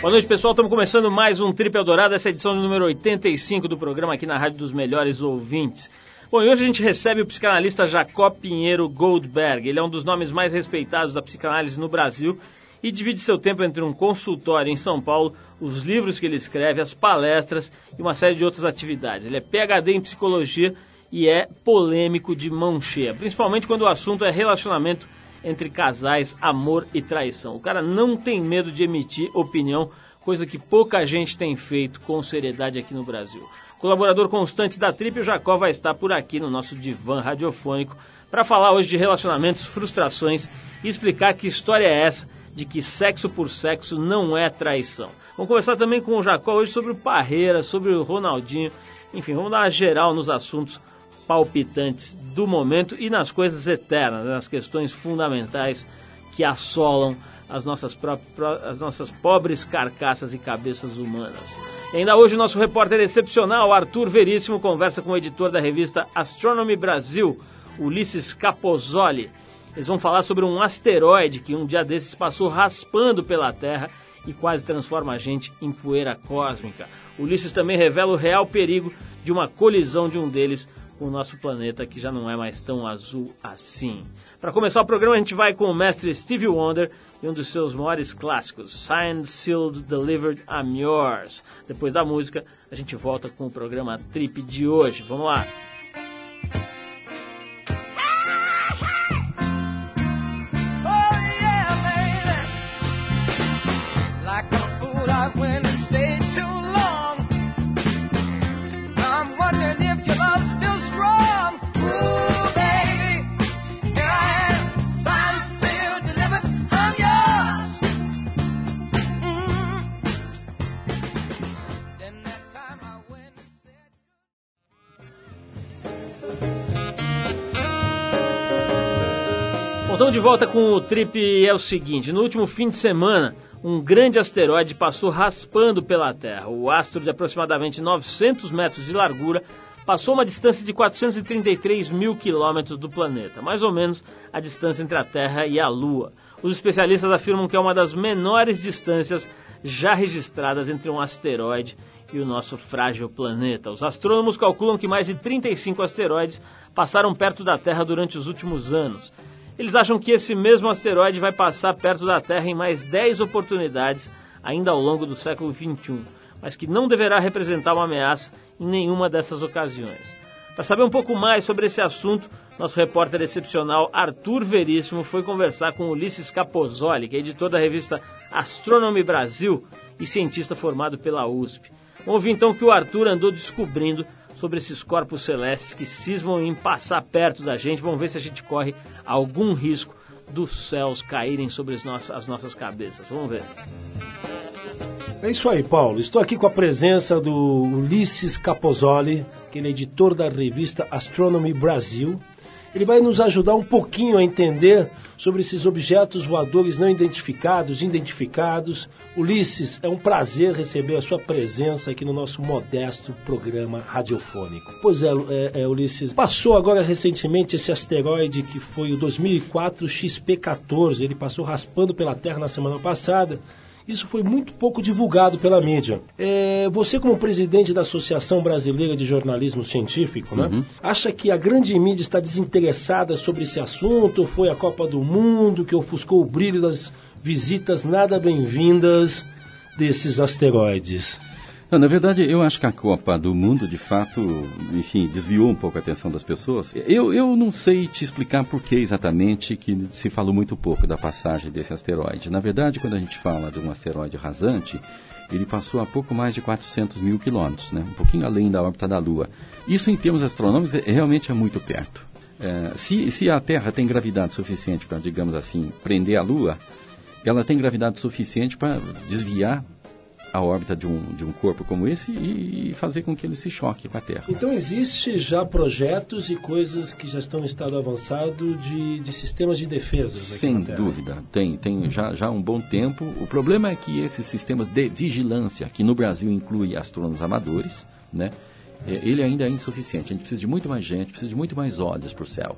Boa noite, pessoal. Estamos começando mais um Trip Eldorado, essa é a edição número 85 do programa aqui na Rádio dos Melhores Ouvintes. Bom, e hoje a gente recebe o psicanalista Jacó Pinheiro Goldberg. Ele é um dos nomes mais respeitados da psicanálise no Brasil e divide seu tempo entre um consultório em São Paulo, os livros que ele escreve, as palestras e uma série de outras atividades. Ele é PhD em psicologia e é polêmico de mão cheia, principalmente quando o assunto é relacionamento entre casais, amor e traição. O cara não tem medo de emitir opinião, coisa que pouca gente tem feito com seriedade aqui no Brasil. Colaborador constante da Trip, o Jacó vai estar por aqui no nosso divã radiofônico para falar hoje de relacionamentos, frustrações e explicar que história é essa de que sexo por sexo não é traição. Vamos conversar também com o Jacó hoje sobre o Parreira, sobre o Ronaldinho, enfim, vamos dar uma geral nos assuntos palpitantes do momento e nas coisas eternas, nas questões fundamentais que assolam as nossas, as nossas pobres carcaças e cabeças humanas. E ainda hoje o nosso repórter excepcional, Arthur Veríssimo, conversa com o editor da revista Astronomy Brasil, Ulisses Capozoli. Eles vão falar sobre um asteroide que um dia desses passou raspando pela Terra e quase transforma a gente em poeira cósmica. Ulisses também revela o real perigo de uma colisão de um deles o nosso planeta que já não é mais tão azul assim. Para começar o programa, a gente vai com o mestre Stevie Wonder e um dos seus maiores clássicos, Signed, Sealed, Delivered, I'm Yours. Depois da música, a gente volta com o programa Trip de hoje. Vamos lá! De volta com o trip é o seguinte: no último fim de semana, um grande asteroide passou raspando pela Terra. O astro de aproximadamente 900 metros de largura passou uma distância de 433 mil quilômetros do planeta, mais ou menos a distância entre a Terra e a Lua. Os especialistas afirmam que é uma das menores distâncias já registradas entre um asteroide e o nosso frágil planeta. Os astrônomos calculam que mais de 35 asteroides passaram perto da Terra durante os últimos anos. Eles acham que esse mesmo asteroide vai passar perto da Terra em mais 10 oportunidades ainda ao longo do século XXI, mas que não deverá representar uma ameaça em nenhuma dessas ocasiões. Para saber um pouco mais sobre esse assunto, nosso repórter excepcional Arthur Veríssimo foi conversar com Ulisses Capozoli, que é editor da revista Astronomy Brasil e cientista formado pela USP. Vamos ouvir então que o Arthur andou descobrindo sobre esses corpos celestes que cismam em passar perto da gente. Vamos ver se a gente corre algum risco dos céus caírem sobre as nossas, as nossas cabeças. Vamos ver. É isso aí, Paulo. Estou aqui com a presença do Ulisses Capozoli, que é editor da revista Astronomy Brasil ele vai nos ajudar um pouquinho a entender sobre esses objetos voadores não identificados, identificados. Ulisses, é um prazer receber a sua presença aqui no nosso modesto programa radiofônico. Pois é, é, é Ulisses, passou agora recentemente esse asteroide que foi o 2004 XP14. Ele passou raspando pela Terra na semana passada isso foi muito pouco divulgado pela mídia. É, você, como presidente da Associação Brasileira de Jornalismo Científico, né, uhum. acha que a grande mídia está desinteressada sobre esse assunto? Foi a Copa do Mundo que ofuscou o brilho das visitas nada bem-vindas desses asteroides? Não, na verdade, eu acho que a Copa do Mundo, de fato, enfim, desviou um pouco a atenção das pessoas. Eu, eu não sei te explicar por que exatamente que se falou muito pouco da passagem desse asteroide. Na verdade, quando a gente fala de um asteroide rasante, ele passou a pouco mais de 400 mil quilômetros, né? um pouquinho além da órbita da Lua. Isso, em termos astronômicos, é, realmente é muito perto. É, se, se a Terra tem gravidade suficiente para, digamos assim, prender a Lua, ela tem gravidade suficiente para desviar a órbita de um, de um corpo como esse e, fazer com que ele se choque com a Terra. Então existe já projetos e coisas que já estão em estado avançado de, de sistemas de defesa. Sem dúvida, tem, tem já, já há um bom tempo. O problema é que esses sistemas de vigilância, que no Brasil inclui astrônomos amadores, né, é, ele ainda é insuficiente. A gente precisa de muito mais gente, precisa de muito mais olhos para o céu.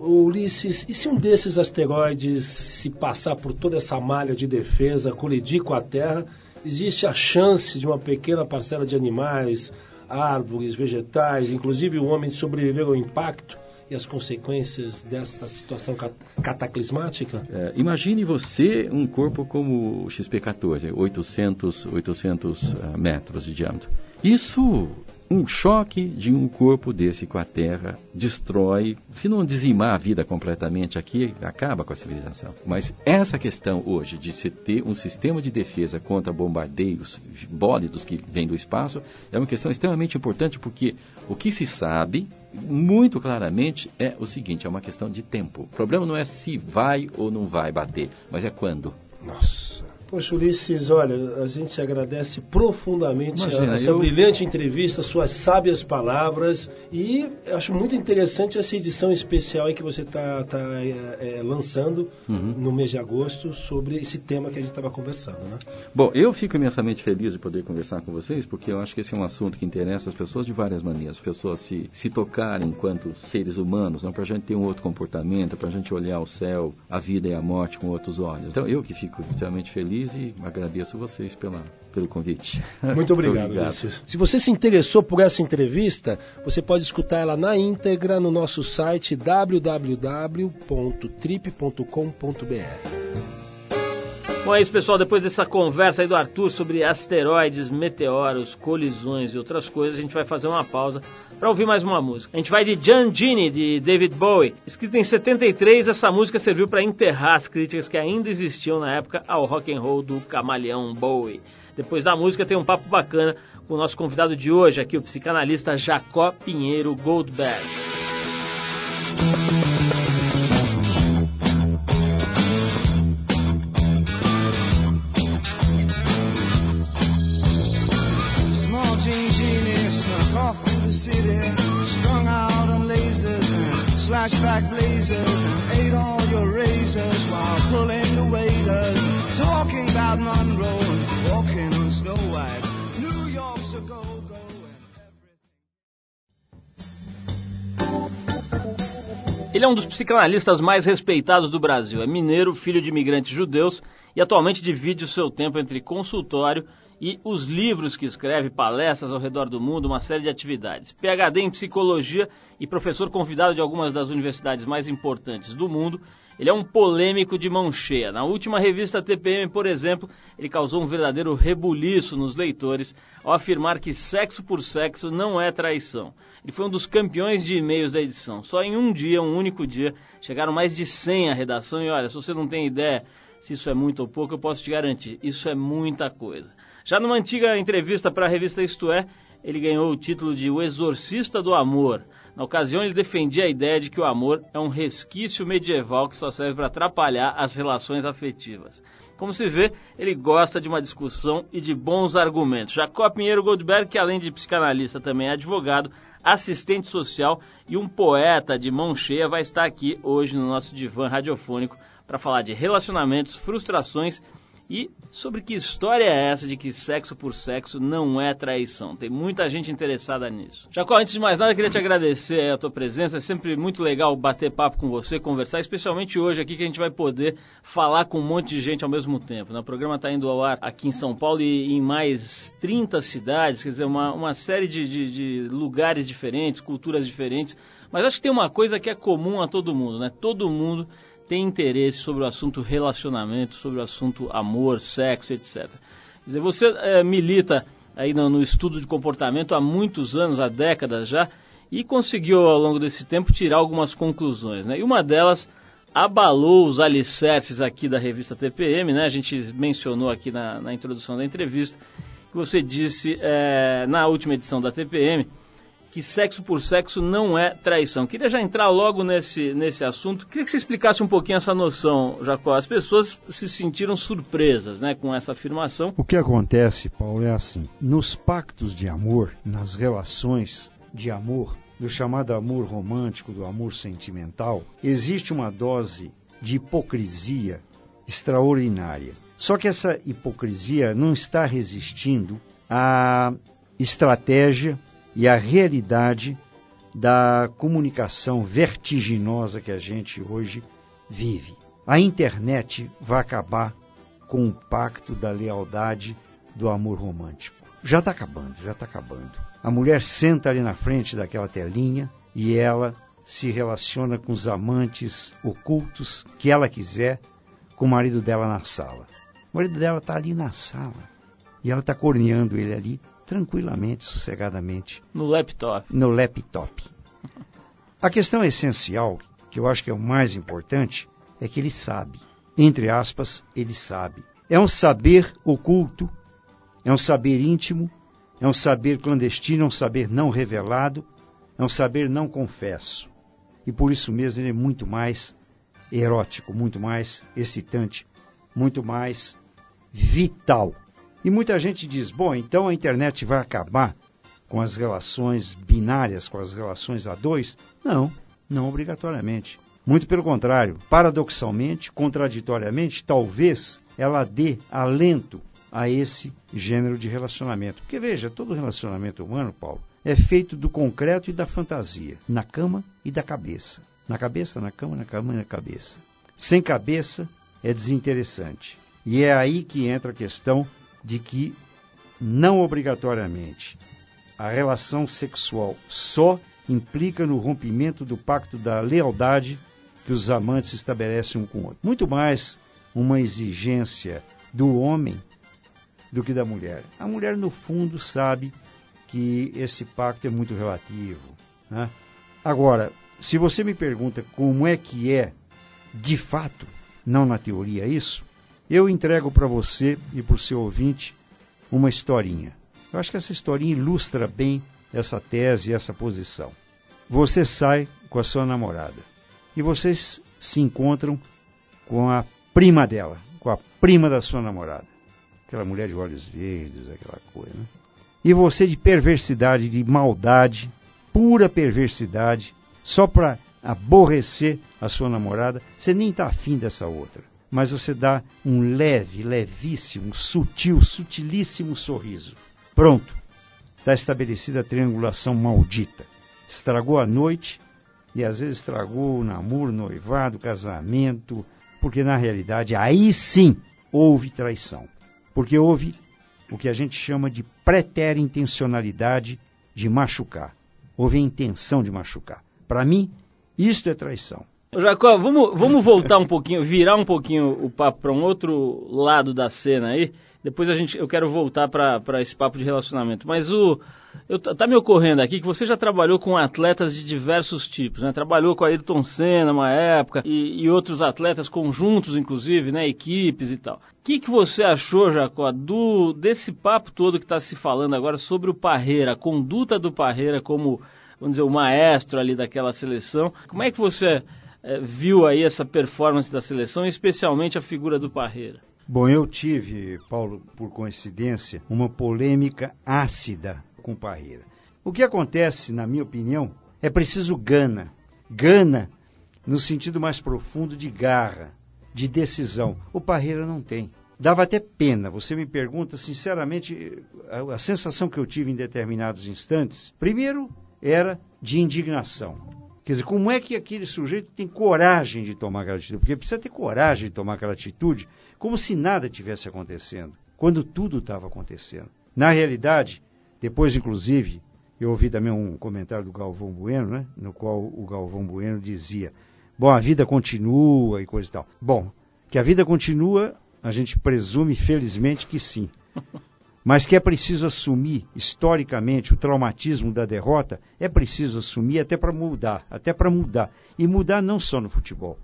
Ulisses, e se um desses asteroides se passar por toda essa malha de defesa, colidir com a Terra existe a chance de uma pequena parcela de animais, árvores, vegetais, inclusive o homem sobreviver ao impacto e as consequências dessa situação cataclismática? É, imagine você um corpo como o XP-14, 800, 800 metros de diâmetro. Isso um choque de um corpo desse com a Terra destrói, se não dizimar a vida completamente aqui, acaba com a civilização. Mas essa questão hoje de se ter um sistema de defesa contra bombardeios bólidos que vêm do espaço é uma questão extremamente importante porque o que se sabe muito claramente é o seguinte: é uma questão de tempo. O problema não é se vai ou não vai bater, mas é quando. Nossa. Poxa, Ulisses, olha, a gente te agradece profundamente Imagina, essa eu... brilhante entrevista, suas sábias palavras e acho muito interessante essa edição especial que você está tá, é, é, lançando uhum. no mês de agosto sobre esse tema que a gente estava conversando, né? Bom, eu fico imensamente feliz de poder conversar com vocês porque eu acho que esse é um assunto que interessa as pessoas de várias maneiras. As pessoas se, se tocarem enquanto seres humanos, não para a gente ter um outro comportamento, para a gente olhar o céu, a vida e a morte com outros olhos. Então eu que fico extremamente feliz feliz e agradeço vocês pela, pelo convite. Muito obrigado, obrigado. Se você se interessou por essa entrevista, você pode escutar ela na íntegra no nosso site www.trip.com.br. Bom, é isso, pessoal. Depois dessa conversa aí do Arthur sobre asteroides, meteoros, colisões e outras coisas, a gente vai fazer uma pausa para ouvir mais uma música. A gente vai de John de David Bowie. Escrita em 73, essa música serviu para enterrar as críticas que ainda existiam na época ao rock and roll do camaleão Bowie. Depois da música tem um papo bacana com o nosso convidado de hoje aqui, o psicanalista Jacó Pinheiro Goldberg. Ele é um dos psicanalistas mais respeitados do Brasil. É mineiro, filho de imigrantes judeus e atualmente divide o seu tempo entre consultório e os livros que escreve, palestras ao redor do mundo, uma série de atividades. PhD em psicologia e professor convidado de algumas das universidades mais importantes do mundo, ele é um polêmico de mão cheia. Na última revista TPM, por exemplo, ele causou um verdadeiro rebuliço nos leitores ao afirmar que sexo por sexo não é traição. Ele foi um dos campeões de e-mails da edição. Só em um dia, um único dia, chegaram mais de 100 à redação e olha, se você não tem ideia se isso é muito ou pouco, eu posso te garantir, isso é muita coisa. Já numa antiga entrevista para a revista Isto É, ele ganhou o título de O Exorcista do Amor. Na ocasião, ele defendia a ideia de que o amor é um resquício medieval que só serve para atrapalhar as relações afetivas. Como se vê, ele gosta de uma discussão e de bons argumentos. Jacó Pinheiro Goldberg, que além de psicanalista também é advogado, assistente social e um poeta de mão cheia, vai estar aqui hoje no nosso divã radiofônico para falar de relacionamentos, frustrações e sobre que história é essa de que sexo por sexo não é traição? Tem muita gente interessada nisso. Jacó, antes de mais nada, queria te agradecer a tua presença. É sempre muito legal bater papo com você, conversar, especialmente hoje aqui que a gente vai poder falar com um monte de gente ao mesmo tempo. Né? O programa está indo ao ar aqui em São Paulo e em mais 30 cidades, quer dizer, uma, uma série de, de, de lugares diferentes, culturas diferentes. Mas acho que tem uma coisa que é comum a todo mundo, né? Todo mundo tem interesse sobre o assunto relacionamento, sobre o assunto amor, sexo, etc. Quer dizer, você é, milita aí no, no, estudo de comportamento há muitos anos, há décadas já, e conseguiu ao longo desse tempo tirar algumas conclusões, né? E uma delas abalou os alicerces aqui da revista TPM, né? A gente mencionou aqui na, na introdução da entrevista que você disse é, na última edição da TPM que sexo por sexo não é traição. Queria já entrar logo nesse, nesse assunto. Queria que você explicasse um pouquinho essa noção, Jacó. As pessoas se sentiram surpresas né, com essa afirmação. O que acontece, Paulo, é assim: nos pactos de amor, nas relações de amor, do chamado amor romântico, do amor sentimental, existe uma dose de hipocrisia extraordinária. Só que essa hipocrisia não está resistindo à estratégia e a realidade da comunicação vertiginosa que a gente hoje vive. A internet vai acabar com o pacto da lealdade do amor romântico. Já está acabando, já está acabando. A mulher senta ali na frente daquela telinha e ela se relaciona com os amantes ocultos que ela quiser com o marido dela na sala. O marido dela está ali na sala e ela está corneando ele ali tranquilamente, sossegadamente. No laptop. No laptop. A questão essencial, que eu acho que é o mais importante, é que ele sabe. Entre aspas, ele sabe. É um saber oculto, é um saber íntimo, é um saber clandestino, é um saber não revelado, é um saber não confesso. E por isso mesmo ele é muito mais erótico, muito mais excitante, muito mais vital. E muita gente diz: bom, então a internet vai acabar com as relações binárias, com as relações a dois? Não, não obrigatoriamente. Muito pelo contrário, paradoxalmente, contraditoriamente, talvez ela dê alento a esse gênero de relacionamento. Porque veja, todo relacionamento humano, Paulo, é feito do concreto e da fantasia, na cama e da cabeça. Na cabeça, na cama, na cama e na cabeça. Sem cabeça é desinteressante. E é aí que entra a questão de que, não obrigatoriamente, a relação sexual só implica no rompimento do pacto da lealdade que os amantes estabelecem um com o outro. Muito mais uma exigência do homem do que da mulher. A mulher, no fundo, sabe que esse pacto é muito relativo. Né? Agora, se você me pergunta como é que é, de fato, não na teoria, isso, eu entrego para você e para o seu ouvinte uma historinha. Eu acho que essa historinha ilustra bem essa tese, essa posição. Você sai com a sua namorada e vocês se encontram com a prima dela, com a prima da sua namorada. Aquela mulher de olhos verdes, aquela coisa. Né? E você de perversidade, de maldade, pura perversidade, só para aborrecer a sua namorada, você nem está afim dessa outra. Mas você dá um leve, levíssimo, sutil, sutilíssimo sorriso. Pronto. Está estabelecida a triangulação maldita. Estragou a noite e às vezes estragou o namoro, noivado, casamento, porque na realidade aí sim houve traição. Porque houve o que a gente chama de preterintencionalidade de machucar. Houve a intenção de machucar. Para mim, isto é traição. Jacó, vamos, vamos voltar um pouquinho, virar um pouquinho o papo para um outro lado da cena aí. Depois a gente, eu quero voltar para esse papo de relacionamento. Mas o eu, tá me ocorrendo aqui que você já trabalhou com atletas de diversos tipos, né? Trabalhou com a Ayrton Senna uma época e, e outros atletas conjuntos, inclusive, né? Equipes e tal. O que, que você achou, Jacó, do desse papo todo que está se falando agora sobre o Parreira, a conduta do Parreira como, vamos dizer, o maestro ali daquela seleção? Como é que você viu aí essa performance da seleção, especialmente a figura do Parreira? Bom, eu tive, Paulo, por coincidência, uma polêmica ácida com Parreira. O que acontece, na minha opinião, é preciso gana. Gana no sentido mais profundo de garra, de decisão. O Parreira não tem. Dava até pena. Você me pergunta, sinceramente, a, a sensação que eu tive em determinados instantes, primeiro, era de indignação. Quer dizer, como é que aquele sujeito tem coragem de tomar aquela atitude? Porque precisa ter coragem de tomar aquela atitude como se nada tivesse acontecendo, quando tudo estava acontecendo. Na realidade, depois, inclusive, eu ouvi também um comentário do Galvão Bueno, né, no qual o Galvão Bueno dizia: Bom, a vida continua e coisa e tal. Bom, que a vida continua, a gente presume, felizmente, que sim. mas que é preciso assumir historicamente o traumatismo da derrota, é preciso assumir até para mudar, até para mudar. E mudar não só no futebol.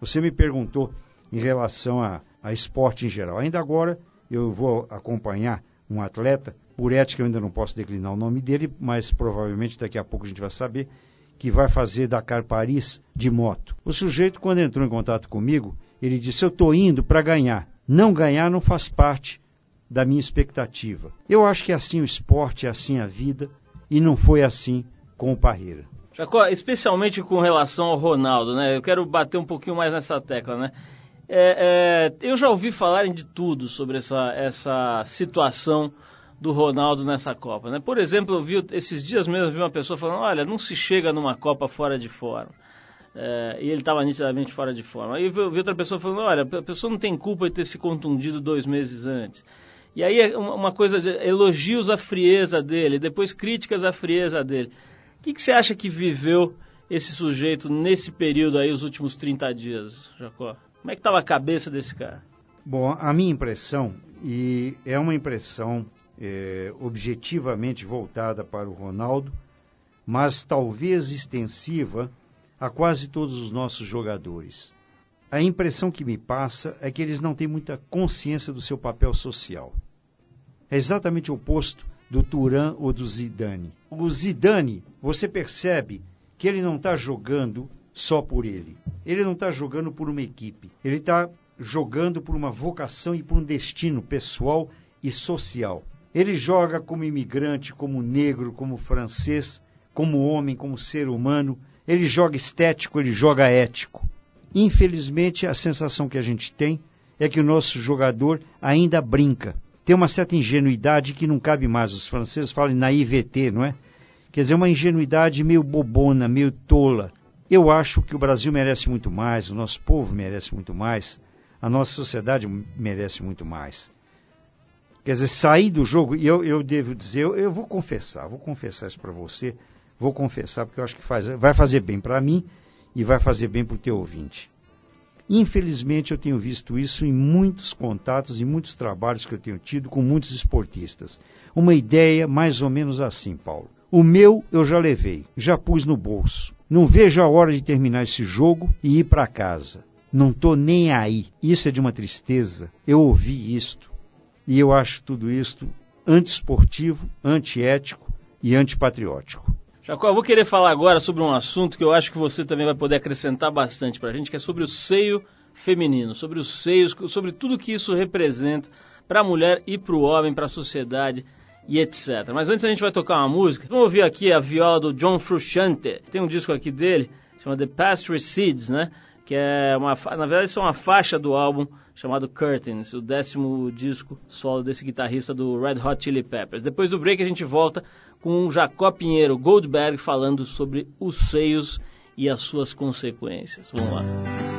Você me perguntou em relação a, a esporte em geral. Ainda agora eu vou acompanhar um atleta, por ética eu ainda não posso declinar o nome dele, mas provavelmente daqui a pouco a gente vai saber, que vai fazer Dakar Paris de moto. O sujeito, quando entrou em contato comigo, ele disse: Eu estou indo para ganhar. Não ganhar não faz parte da minha expectativa. Eu acho que é assim o esporte, é assim a vida, e não foi assim com o Parreira. Jacó, especialmente com relação ao Ronaldo, né? Eu quero bater um pouquinho mais nessa tecla, né? É, é, eu já ouvi falarem de tudo sobre essa, essa situação do Ronaldo nessa Copa, né? Por exemplo, eu vi esses dias mesmo eu vi uma pessoa falando, olha, não se chega numa Copa fora de forma. É, e ele estava nitidamente fora de forma. Aí eu vi outra pessoa falando, olha, a pessoa não tem culpa de ter se contundido dois meses antes. E aí é uma coisa elogios à frieza dele, depois críticas à frieza dele. O que, que você acha que viveu esse sujeito nesse período aí, os últimos 30 dias, Jacó? Como é que estava a cabeça desse cara? Bom, a minha impressão, e é uma impressão é, objetivamente voltada para o Ronaldo, mas talvez extensiva a quase todos os nossos jogadores. A impressão que me passa é que eles não têm muita consciência do seu papel social. É exatamente o oposto do Turan ou do Zidane. O Zidane, você percebe que ele não está jogando só por ele. Ele não está jogando por uma equipe. Ele está jogando por uma vocação e por um destino pessoal e social. Ele joga como imigrante, como negro, como francês, como homem, como ser humano. Ele joga estético, ele joga ético. Infelizmente, a sensação que a gente tem é que o nosso jogador ainda brinca. Tem uma certa ingenuidade que não cabe mais. Os franceses falam naivete, não é? Quer dizer, uma ingenuidade meio bobona, meio tola. Eu acho que o Brasil merece muito mais, o nosso povo merece muito mais, a nossa sociedade merece muito mais. Quer dizer, sair do jogo, e eu, eu devo dizer, eu, eu vou confessar, vou confessar isso para você, vou confessar porque eu acho que faz, vai fazer bem para mim e vai fazer bem para o teu ouvinte. Infelizmente, eu tenho visto isso em muitos contatos e muitos trabalhos que eu tenho tido com muitos esportistas. Uma ideia mais ou menos assim, Paulo. O meu eu já levei, já pus no bolso. Não vejo a hora de terminar esse jogo e ir para casa. Não tô nem aí. Isso é de uma tristeza. Eu ouvi isto. E eu acho tudo isto antiesportivo, antiético e antipatriótico. Jacó, eu vou querer falar agora sobre um assunto que eu acho que você também vai poder acrescentar bastante para a gente, que é sobre o seio feminino, sobre os seios, sobre tudo que isso representa para a mulher e para o homem, para a sociedade e etc. Mas antes a gente vai tocar uma música. Vamos ouvir aqui a viola do John Frusciante. Tem um disco aqui dele, chama The Past Recedes, né? Que é uma, na verdade, isso é uma faixa do álbum chamado Curtains, o décimo disco solo desse guitarrista do Red Hot Chili Peppers. Depois do break a gente volta com o Jacó Pinheiro Goldberg falando sobre os seios e as suas consequências. Vamos lá.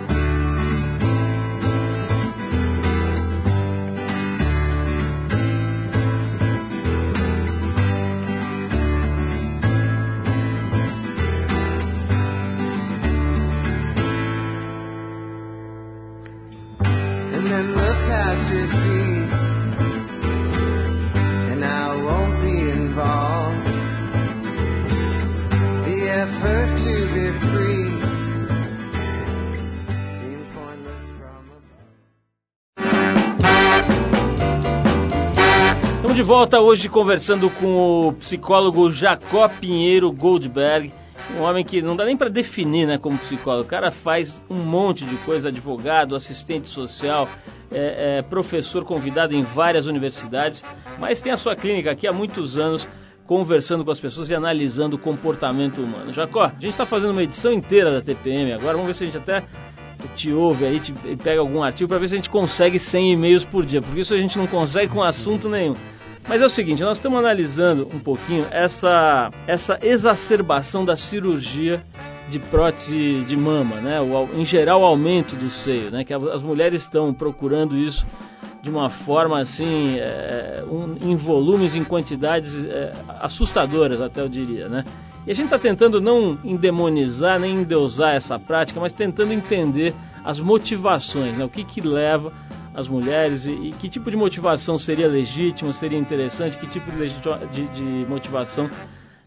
Volta hoje conversando com o psicólogo Jacó Pinheiro Goldberg, um homem que não dá nem para definir né, como psicólogo. O cara faz um monte de coisa, advogado, assistente social, é, é, professor convidado em várias universidades, mas tem a sua clínica aqui há muitos anos conversando com as pessoas e analisando o comportamento humano. Jacó, a gente está fazendo uma edição inteira da TPM agora, vamos ver se a gente até te ouve aí, te, pega algum artigo para ver se a gente consegue 100 e-mails por dia, porque isso a gente não consegue com assunto nenhum. Mas é o seguinte, nós estamos analisando um pouquinho essa, essa exacerbação da cirurgia de prótese de mama, né? O, em geral, o aumento do seio, né? Que as mulheres estão procurando isso de uma forma assim, é, um, em volumes, em quantidades é, assustadoras, até eu diria, né? E a gente está tentando não endemonizar nem endeusar essa prática, mas tentando entender as motivações, né? O que que leva as mulheres e, e, que tipo de motivação seria legítima, seria interessante, que tipo de, de, de motivação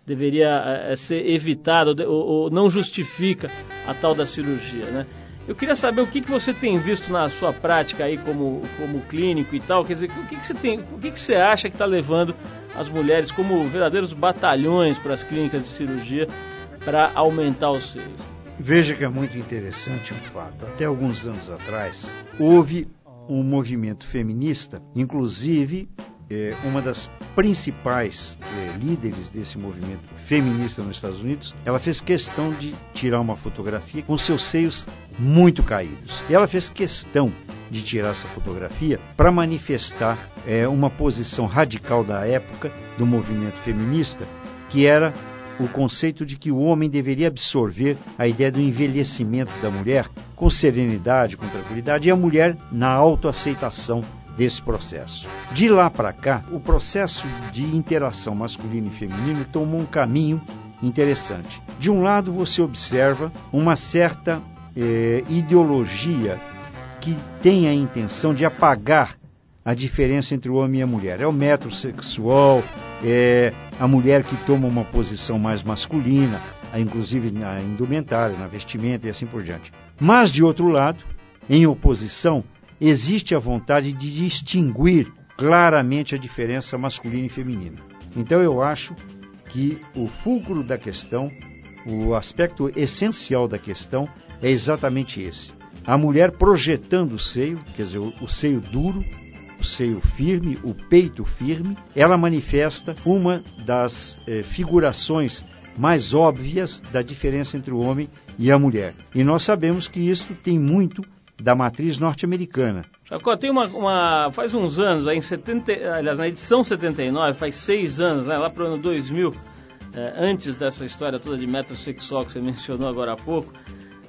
deveria é, ser evitada ou, ou, não justifica a tal da cirurgia, né? Eu queria saber o que, que você tem visto na sua prática aí como, como clínico e tal, quer dizer, o que, que você tem, o que, que você acha que está levando as mulheres como verdadeiros batalhões para as clínicas de cirurgia para aumentar os seios? Veja que é muito interessante um fato. Até alguns anos atrás, houve um movimento feminista, inclusive é, uma das principais é, líderes desse movimento feminista nos Estados Unidos, ela fez questão de tirar uma fotografia com seus seios muito caídos. E ela fez questão de tirar essa fotografia para manifestar é, uma posição radical da época do movimento feminista, que era o conceito de que o homem deveria absorver a ideia do envelhecimento da mulher com serenidade, com tranquilidade, e a mulher na autoaceitação desse processo. De lá para cá, o processo de interação masculino e feminino tomou um caminho interessante. De um lado, você observa uma certa eh, ideologia que tem a intenção de apagar a diferença entre o homem e a mulher. É o metrosexual, é a mulher que toma uma posição mais masculina, inclusive na indumentária, na vestimenta e assim por diante. Mas, de outro lado, em oposição, existe a vontade de distinguir claramente a diferença masculina e feminina. Então, eu acho que o fulcro da questão, o aspecto essencial da questão, é exatamente esse. A mulher projetando o seio, quer dizer, o seio duro, o seio firme, o peito firme, ela manifesta uma das eh, figurações mais óbvias da diferença entre o homem e a mulher. E nós sabemos que isso tem muito da matriz norte-americana. Jacó, tem uma, uma, Faz uns anos, aí em 70, aliás, na edição 79, faz seis anos, né, lá para o ano 2000, eh, antes dessa história toda de metrosexual que você mencionou agora há pouco,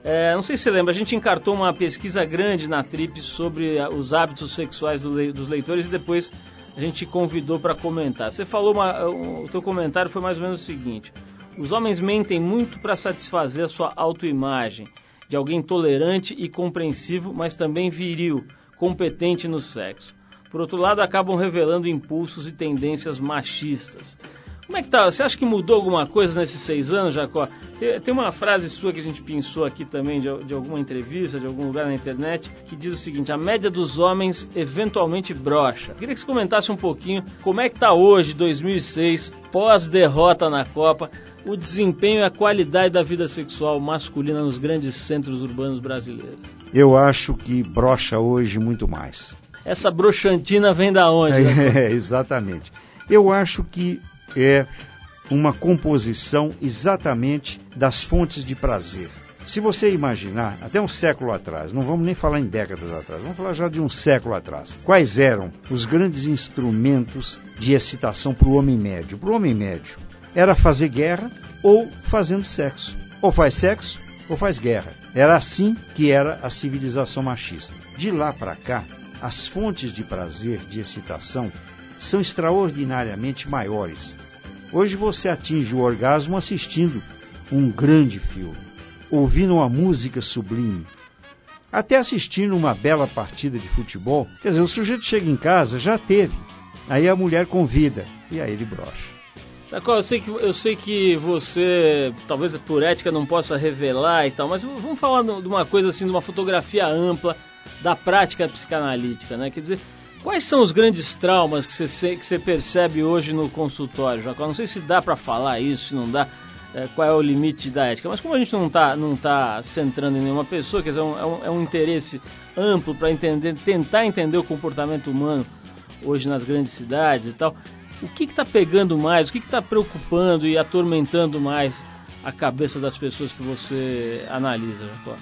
é, não sei se você lembra, a gente encartou uma pesquisa grande na Trip sobre os hábitos sexuais do, dos leitores e depois a gente convidou para comentar. Você falou, uma, o teu comentário foi mais ou menos o seguinte: os homens mentem muito para satisfazer a sua autoimagem de alguém tolerante e compreensivo, mas também viril, competente no sexo. Por outro lado, acabam revelando impulsos e tendências machistas. Como é que tá? Você acha que mudou alguma coisa nesses seis anos, Jacó? Tem uma frase sua que a gente pensou aqui também de, de alguma entrevista, de algum lugar na internet, que diz o seguinte: a média dos homens eventualmente brocha. Queria que você comentasse um pouquinho como é que tá hoje, 2006, pós-derrota na Copa, o desempenho e a qualidade da vida sexual masculina nos grandes centros urbanos brasileiros. Eu acho que brocha hoje muito mais. Essa broxantina vem da onde? É, exatamente. Eu acho que é uma composição exatamente das fontes de prazer. Se você imaginar, até um século atrás, não vamos nem falar em décadas atrás, vamos falar já de um século atrás, quais eram os grandes instrumentos de excitação para o homem médio? Para o homem médio, era fazer guerra ou fazendo sexo. Ou faz sexo ou faz guerra. Era assim que era a civilização machista. De lá para cá, as fontes de prazer, de excitação, são extraordinariamente maiores. Hoje você atinge o orgasmo assistindo um grande filme, ouvindo uma música sublime, até assistindo uma bela partida de futebol. Quer dizer, o sujeito chega em casa, já teve. Aí a mulher convida e aí ele brocha. Jacó, eu sei que eu sei que você, talvez por ética não possa revelar e tal, mas vamos falar de uma coisa assim, de uma fotografia ampla da prática psicanalítica, né? Quer dizer, Quais são os grandes traumas que você, que você percebe hoje no consultório, Jacó? Não sei se dá para falar isso, se não dá, é, qual é o limite da ética, mas como a gente não está não tá centrando em nenhuma pessoa, quer dizer, é um, é um interesse amplo para entender, tentar entender o comportamento humano hoje nas grandes cidades e tal, o que está pegando mais, o que está preocupando e atormentando mais a cabeça das pessoas que você analisa, Jacó?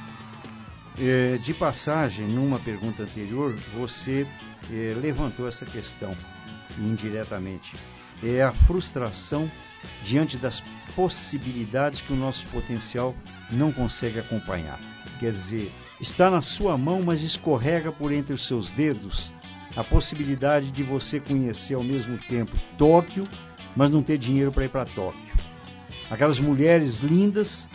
É, de passagem, numa pergunta anterior, você é, levantou essa questão indiretamente. É a frustração diante das possibilidades que o nosso potencial não consegue acompanhar. Quer dizer, está na sua mão, mas escorrega por entre os seus dedos a possibilidade de você conhecer ao mesmo tempo Tóquio, mas não ter dinheiro para ir para Tóquio. Aquelas mulheres lindas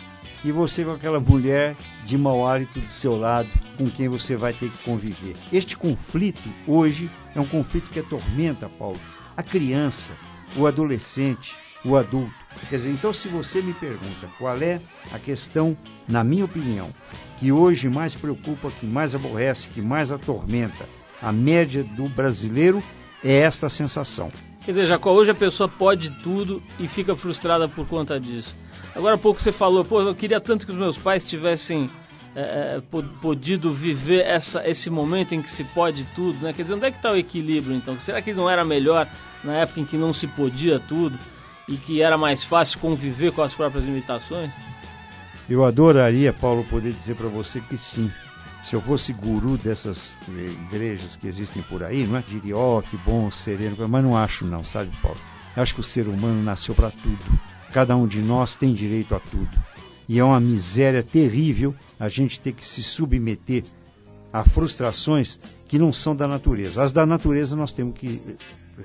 e você com aquela mulher de mau hálito do seu lado, com quem você vai ter que conviver. Este conflito, hoje, é um conflito que atormenta, Paulo, a criança, o adolescente, o adulto. Quer dizer, então, se você me pergunta qual é a questão, na minha opinião, que hoje mais preocupa, que mais aborrece, que mais atormenta a média do brasileiro, é esta sensação. Quer dizer, Jacó, hoje a pessoa pode tudo e fica frustrada por conta disso. Agora há pouco você falou, pô, eu queria tanto que os meus pais tivessem é, podido viver essa, esse momento em que se pode tudo, né? Quer dizer, onde é que está o equilíbrio então? Será que não era melhor na época em que não se podia tudo e que era mais fácil conviver com as próprias limitações? Eu adoraria, Paulo, poder dizer para você que sim. Se eu fosse guru dessas igrejas que existem por aí, não é? Diria, ó, oh, que bom, sereno, mas não acho não, sabe, Paulo? Eu acho que o ser humano nasceu para tudo. Cada um de nós tem direito a tudo. E é uma miséria terrível a gente ter que se submeter a frustrações que não são da natureza. As da natureza nós temos que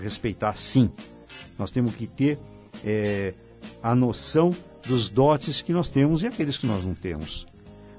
respeitar sim. Nós temos que ter é, a noção dos dotes que nós temos e aqueles que nós não temos.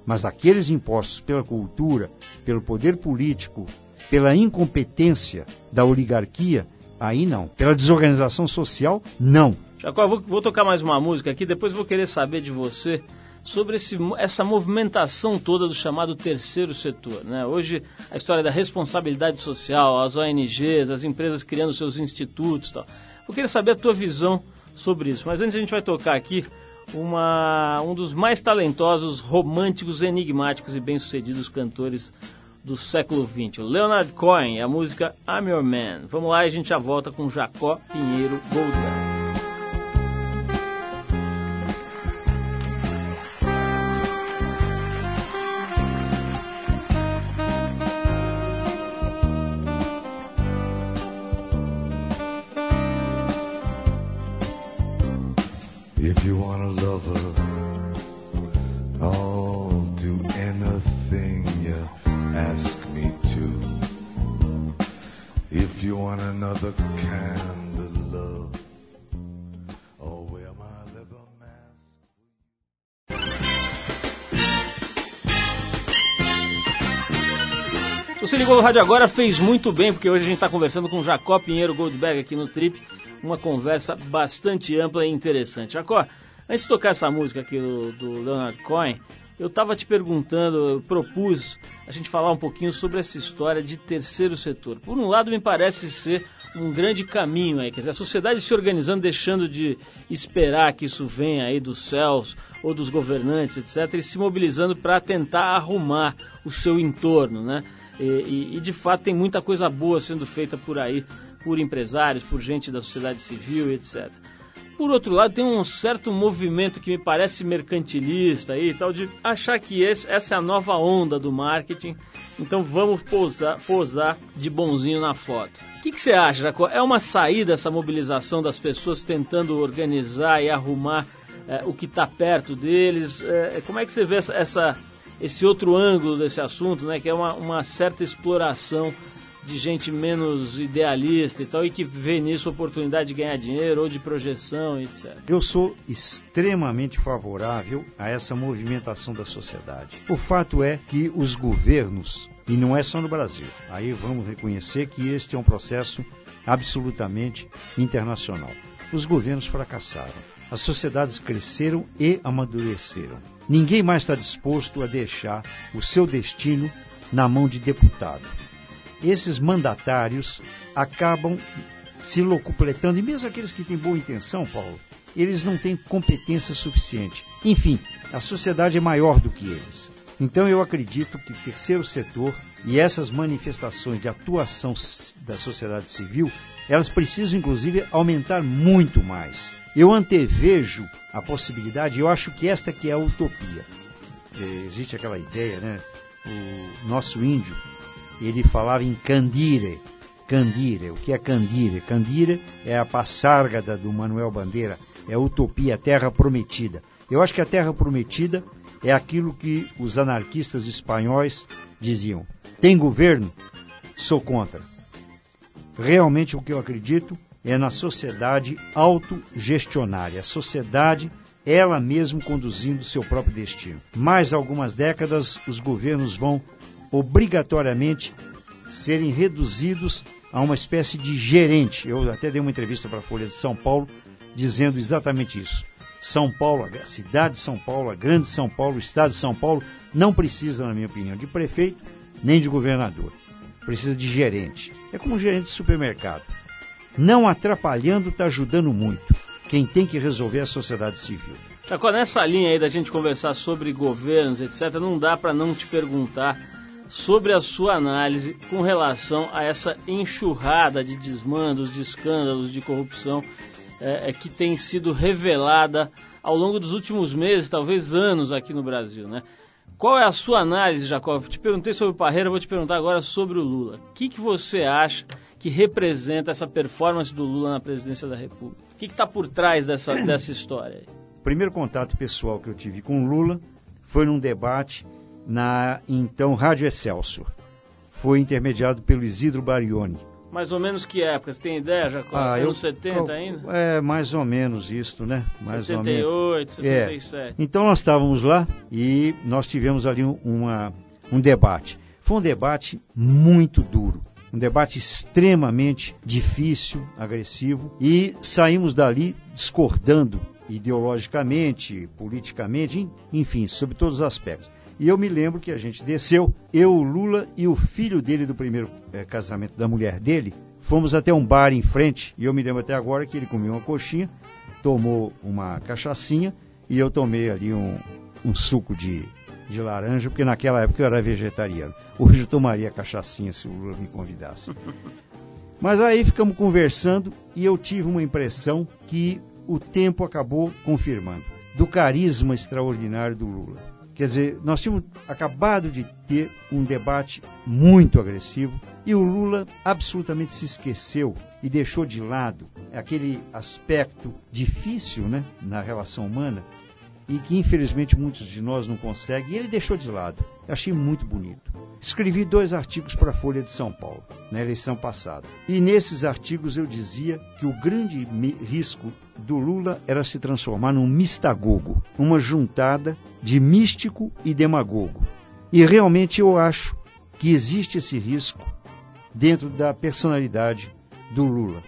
Mas aqueles impostos pela cultura, pelo poder político, pela incompetência da oligarquia, aí não. Pela desorganização social, não. Jacó, vou, vou tocar mais uma música aqui, depois vou querer saber de você sobre esse, essa movimentação toda do chamado terceiro setor. Né? Hoje, a história da responsabilidade social, as ONGs, as empresas criando seus institutos tal. Eu queria saber a tua visão sobre isso. Mas antes a gente vai tocar aqui uma, um dos mais talentosos, românticos, enigmáticos e bem-sucedidos cantores do século XX, Leonard Cohen, a música I'm Your Man. Vamos lá e a gente já volta com Jacó Pinheiro Goldberg. Você ligou no rádio agora, fez muito bem, porque hoje a gente está conversando com Jacó Pinheiro Goldberg aqui no Trip. Uma conversa bastante ampla e interessante. Jacó, antes de tocar essa música aqui do, do Leonard Cohen, eu estava te perguntando, eu propus a gente falar um pouquinho sobre essa história de terceiro setor. Por um lado, me parece ser um grande caminho aí, quer dizer, a sociedade se organizando, deixando de esperar que isso venha aí dos céus ou dos governantes, etc., e se mobilizando para tentar arrumar o seu entorno, né? E, e, e, de fato tem muita coisa boa sendo feita por aí, por empresários, por gente da sociedade civil, etc. Por outro lado, tem um certo movimento que me parece mercantilista e tal, de achar que esse, essa é a nova onda do marketing, então vamos posar, posar de bonzinho na foto. O que, que você acha, Jacó? É uma saída essa mobilização das pessoas tentando organizar e arrumar é, o que está perto deles? É, como é que você vê essa, essa esse outro ângulo desse assunto, né, que é uma, uma certa exploração de gente menos idealista e tal, e que vê nisso oportunidade de ganhar dinheiro ou de projeção, etc. Eu sou extremamente favorável a essa movimentação da sociedade. O fato é que os governos, e não é só no Brasil, aí vamos reconhecer que este é um processo absolutamente internacional. Os governos fracassaram. As sociedades cresceram e amadureceram. Ninguém mais está disposto a deixar o seu destino na mão de deputado. Esses mandatários acabam se locupletando, e mesmo aqueles que têm boa intenção, Paulo, eles não têm competência suficiente. Enfim, a sociedade é maior do que eles. Então eu acredito que o terceiro setor e essas manifestações de atuação da sociedade civil, elas precisam inclusive aumentar muito mais. Eu antevejo a possibilidade, eu acho que esta que é a utopia. É, existe aquela ideia, né? O nosso índio, ele falava em candire. Candire, o que é candire? Candire é a passárgada do Manuel Bandeira, é a utopia, a terra prometida. Eu acho que a terra prometida é aquilo que os anarquistas espanhóis diziam: tem governo? Sou contra. Realmente o que eu acredito é na sociedade autogestionária, a sociedade ela mesma conduzindo seu próprio destino. Mais algumas décadas, os governos vão obrigatoriamente serem reduzidos a uma espécie de gerente. Eu até dei uma entrevista para a Folha de São Paulo dizendo exatamente isso. São Paulo, a cidade de São Paulo, a grande São Paulo, o estado de São Paulo, não precisa, na minha opinião, de prefeito nem de governador. Precisa de gerente. É como um gerente de supermercado. Não atrapalhando está ajudando muito. Quem tem que resolver é a sociedade civil. Jacó, nessa linha aí da gente conversar sobre governos, etc., não dá para não te perguntar sobre a sua análise com relação a essa enxurrada de desmandos, de escândalos, de corrupção é, é, que tem sido revelada ao longo dos últimos meses, talvez anos aqui no Brasil, né? Qual é a sua análise, Jacob? Te perguntei sobre o Parreira, vou te perguntar agora sobre o Lula. O que, que você acha que representa essa performance do Lula na presidência da República? O que está por trás dessa, dessa história? O primeiro contato pessoal que eu tive com o Lula foi num debate na então Rádio Excelsior. Foi intermediado pelo Isidro Barioni. Mais ou menos que época? Você tem ideia, Jacó? Ah, Anos eu, 70 ainda? É, mais ou menos isto, né? Mais 78, ou menos. 77. É. Então nós estávamos lá e nós tivemos ali uma, um debate. Foi um debate muito duro. Um debate extremamente difícil, agressivo, e saímos dali discordando ideologicamente, politicamente, enfim, sobre todos os aspectos. E eu me lembro que a gente desceu, eu, o Lula e o filho dele do primeiro é, casamento da mulher dele, fomos até um bar em frente, e eu me lembro até agora que ele comeu uma coxinha, tomou uma cachaçinha, e eu tomei ali um, um suco de, de laranja, porque naquela época eu era vegetariano. Hoje eu tomaria cachaçinha se o Lula me convidasse. Mas aí ficamos conversando e eu tive uma impressão que o tempo acabou confirmando do carisma extraordinário do Lula. Quer dizer, nós tínhamos acabado de ter um debate muito agressivo e o Lula absolutamente se esqueceu e deixou de lado aquele aspecto difícil né, na relação humana e que infelizmente muitos de nós não conseguem, e ele deixou de lado. Achei muito bonito. Escrevi dois artigos para a Folha de São Paulo, na eleição passada. E nesses artigos eu dizia que o grande risco do Lula era se transformar num mistagogo, uma juntada de místico e demagogo. E realmente eu acho que existe esse risco dentro da personalidade do Lula.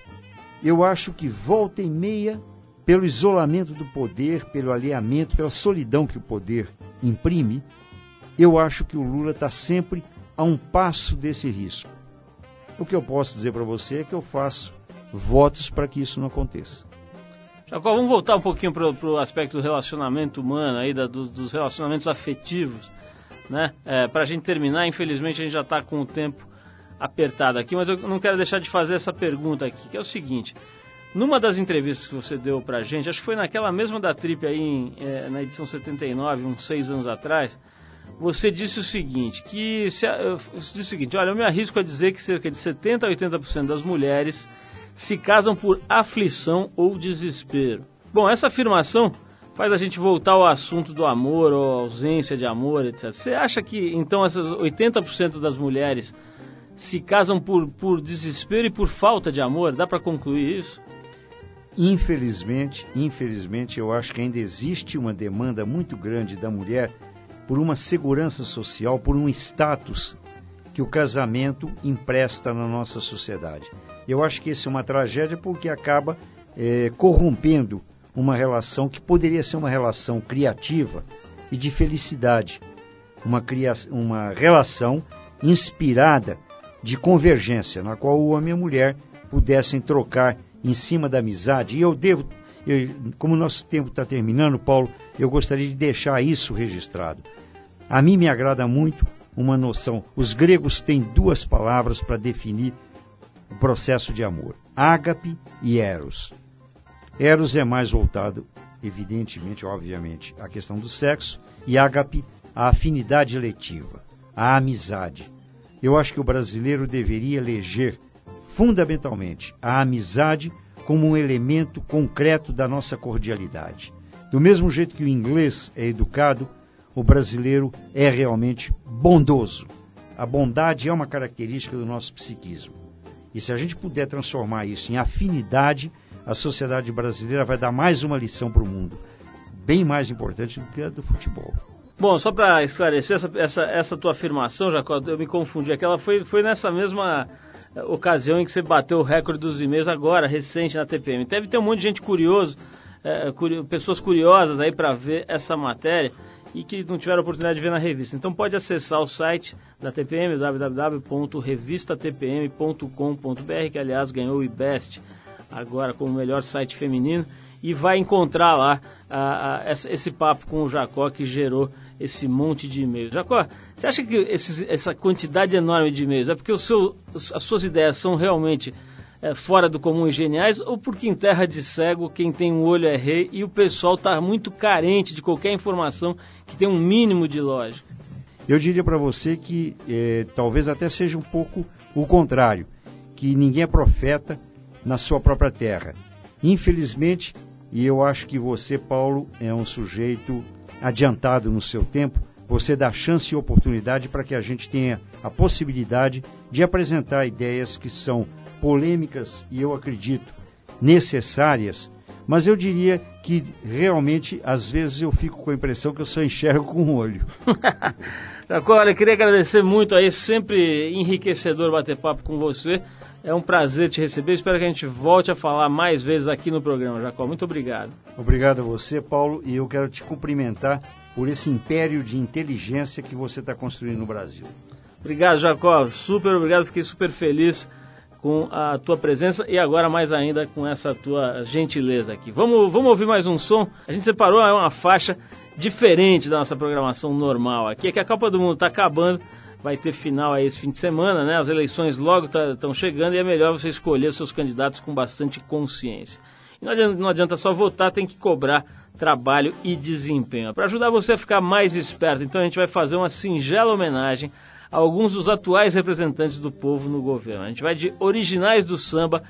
Eu acho que volta e meia pelo isolamento do poder, pelo alheamento, pela solidão que o poder imprime, eu acho que o Lula está sempre a um passo desse risco. O que eu posso dizer para você é que eu faço votos para que isso não aconteça. Jacó, vamos voltar um pouquinho para o aspecto do relacionamento humano, aí, da, dos, dos, relacionamentos afetivos. Né? É, para a gente terminar, infelizmente a gente já está com o tempo apertado aqui, mas eu não quero deixar de fazer essa pergunta aqui, que é o seguinte: numa das entrevistas que você deu pra gente, acho que foi naquela mesma da Trip aí, em, é, na edição 79, uns seis anos atrás, você disse o seguinte, que se, disse o seguinte, olha, eu me arrisco a dizer que cerca de 70 a 80% das mulheres se casam por aflição ou desespero. Bom, essa afirmação faz a gente voltar ao assunto do amor ou ausência de amor, etc. Você acha que então essas 80% das mulheres se casam por, por desespero e por falta de amor? Dá para concluir isso? Infelizmente, infelizmente, eu acho que ainda existe uma demanda muito grande da mulher por uma segurança social, por um status que o casamento empresta na nossa sociedade. Eu acho que isso é uma tragédia porque acaba é, corrompendo uma relação que poderia ser uma relação criativa e de felicidade, uma, uma relação inspirada de convergência, na qual o homem e a mulher pudessem trocar em cima da amizade. E eu devo, eu, como nosso tempo está terminando, Paulo, eu gostaria de deixar isso registrado. A mim me agrada muito uma noção. Os gregos têm duas palavras para definir o processo de amor: ágape e eros. Eros é mais voltado, evidentemente, obviamente, à questão do sexo, e ágape, à afinidade eletiva, à amizade. Eu acho que o brasileiro deveria eleger fundamentalmente a amizade como um elemento concreto da nossa cordialidade. Do mesmo jeito que o inglês é educado, o brasileiro é realmente bondoso. A bondade é uma característica do nosso psiquismo. E se a gente puder transformar isso em afinidade, a sociedade brasileira vai dar mais uma lição para o mundo, bem mais importante do que a do futebol. Bom, só para esclarecer essa, essa, essa, tua afirmação, Jacó, eu me confundi. Aquela foi, foi nessa mesma ocasião em que você bateu o recorde dos e-mails agora, recente na TPM. Deve ter um monte de gente curioso, é, pessoas curiosas aí para ver essa matéria e que não tiveram oportunidade de ver na revista. Então pode acessar o site da TPM, www.revistatpm.com.br, que aliás ganhou o IBEST agora como melhor site feminino, e vai encontrar lá a, a, esse papo com o Jacó que gerou esse monte de e-mails. Jacó, você acha que essa quantidade enorme de e-mails é porque seu, as suas ideias são realmente é, fora do comum e geniais ou porque em terra de cego quem tem um olho é rei e o pessoal está muito carente de qualquer informação que tenha um mínimo de lógica? Eu diria para você que é, talvez até seja um pouco o contrário, que ninguém é profeta na sua própria terra. Infelizmente, e eu acho que você, Paulo, é um sujeito adiantado no seu tempo, você dá chance e oportunidade para que a gente tenha a possibilidade de apresentar ideias que são polêmicas e eu acredito necessárias, mas eu diria que realmente às vezes eu fico com a impressão que eu só enxergo com o olho. Agora, eu queria agradecer muito aí, sempre enriquecedor bater papo com você. É um prazer te receber. Espero que a gente volte a falar mais vezes aqui no programa, Jacó. Muito obrigado. Obrigado a você, Paulo, e eu quero te cumprimentar por esse império de inteligência que você está construindo no Brasil. Obrigado, Jacó. Super obrigado. Fiquei super feliz com a tua presença e agora mais ainda com essa tua gentileza aqui. Vamos, vamos ouvir mais um som? A gente separou uma faixa diferente da nossa programação normal aqui, é que a Copa do Mundo está acabando vai ter final aí esse fim de semana, né? As eleições logo estão tá, chegando e é melhor você escolher seus candidatos com bastante consciência. E não adianta, não adianta só votar, tem que cobrar trabalho e desempenho. Para ajudar você a ficar mais esperto, então a gente vai fazer uma singela homenagem a alguns dos atuais representantes do povo no governo. A gente vai de originais do samba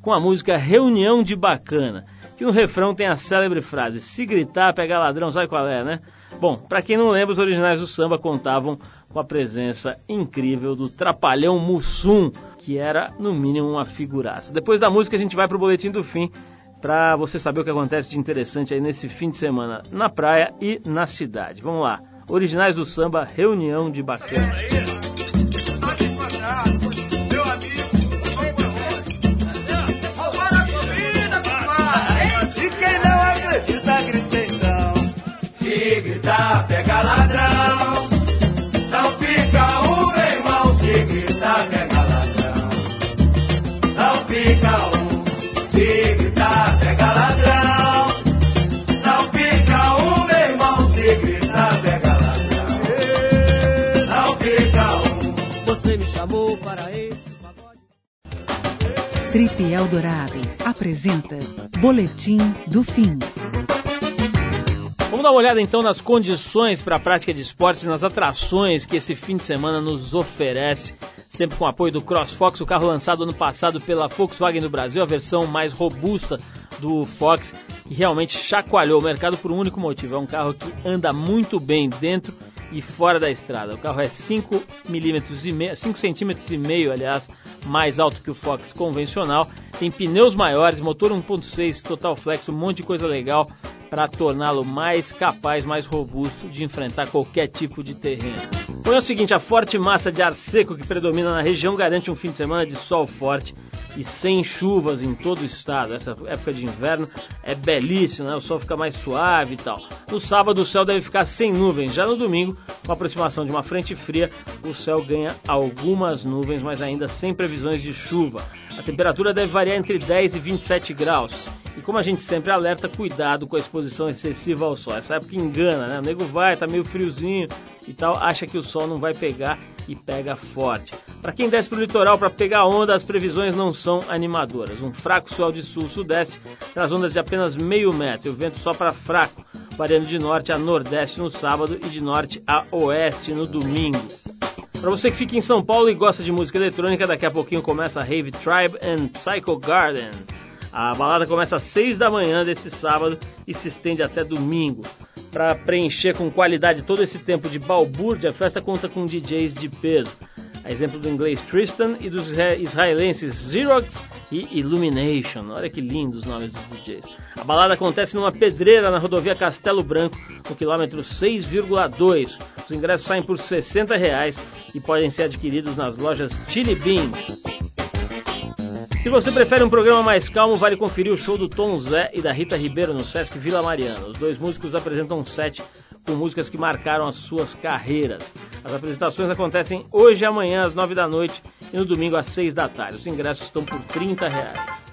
com a música Reunião de Bacana, que no refrão tem a célebre frase: se gritar, pegar ladrão, sabe qual é, né? Bom, para quem não lembra, os originais do samba contavam com a presença incrível do Trapalhão Mussum, que era no mínimo uma figuraça. Depois da música a gente vai pro boletim do fim para você saber o que acontece de interessante aí nesse fim de semana na praia e na cidade. Vamos lá. Originais do samba, reunião de bacana. Eldorado apresenta Boletim do Fim. Vamos dar uma olhada então nas condições para a prática de esportes e nas atrações que esse fim de semana nos oferece. Sempre com apoio do CrossFox, o carro lançado ano passado pela Volkswagen no Brasil, a versão mais robusta do Fox, que realmente chacoalhou o mercado por um único motivo. É um carro que anda muito bem dentro e fora da estrada. O carro é 5 milímetros e meio, 5 centímetros e meio, aliás, mais alto que o Fox convencional. Tem pneus maiores, motor 1.6 Total Flex, um monte de coisa legal para torná-lo mais capaz, mais robusto de enfrentar qualquer tipo de terreno. Foi o seguinte, a forte massa de ar seco que predomina na região garante um fim de semana de sol forte e sem chuvas em todo o estado. Essa época de inverno é belíssima, né? o sol fica mais suave e tal. No sábado o céu deve ficar sem nuvens. Já no domingo, com a aproximação de uma frente fria, o céu ganha algumas nuvens, mas ainda sem previsões de chuva. A temperatura deve variar entre 10 e 27 graus. E como a gente sempre alerta, cuidado com a exposição excessiva ao sol. Essa época engana, né? O nego vai, tá meio friozinho e tal, acha que o sol não vai pegar e pega forte. Para quem desce para o litoral para pegar onda, as previsões não são animadoras. Um fraco sol de sul-sudeste traz ondas de apenas meio metro, e o vento sopra fraco, variando de norte a nordeste no sábado e de norte a oeste no domingo. Para você que fica em São Paulo e gosta de música eletrônica, daqui a pouquinho começa a Rave Tribe and Psycho Garden. A balada começa às 6 da manhã desse sábado e se estende até domingo. Para preencher com qualidade todo esse tempo de balbúrdia, a festa conta com DJs de peso. A exemplo do inglês Tristan e dos israelenses Xerox e Illumination. Olha que lindos os nomes dos DJs. A balada acontece numa pedreira na rodovia Castelo Branco, no quilômetro 6,2. Os ingressos saem por 60 reais e podem ser adquiridos nas lojas Chili Beans. Se você prefere um programa mais calmo, vale conferir o show do Tom Zé e da Rita Ribeiro no Sesc Vila Mariana. Os dois músicos apresentam um set com músicas que marcaram as suas carreiras. As apresentações acontecem hoje e amanhã às nove da noite e no domingo às seis da tarde. Os ingressos estão por 30 reais.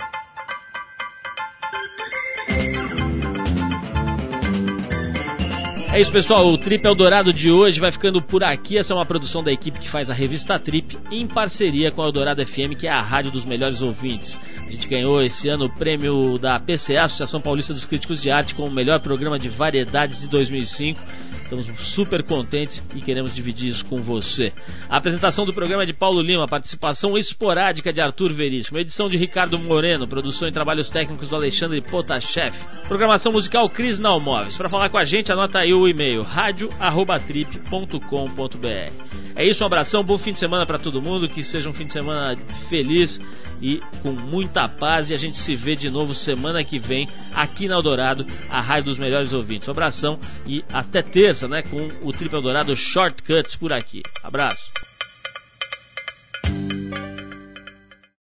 É isso, pessoal. O Trip Eldorado de hoje vai ficando por aqui. Essa é uma produção da equipe que faz a revista Trip em parceria com a Eldorado FM, que é a rádio dos melhores ouvintes. A gente ganhou esse ano o prêmio da PCA, Associação Paulista dos Críticos de Arte, como o melhor programa de variedades de 2005. Estamos super contentes e queremos dividir isso com você. A apresentação do programa é de Paulo Lima, participação esporádica de Arthur Veríssimo, edição de Ricardo Moreno, produção e trabalhos técnicos do Alexandre Potashev, programação musical Cris Nalmóveis. Para falar com a gente, anota aí o e-mail radio@trip.com.br. É isso, um abração, bom fim de semana para todo mundo, que seja um fim de semana feliz e com muita paz. E a gente se vê de novo semana que vem aqui na Eldorado, a raio dos Melhores Ouvintes. Um abração e até terça, né? Com o Triple Eldorado Shortcuts por aqui. Abraço.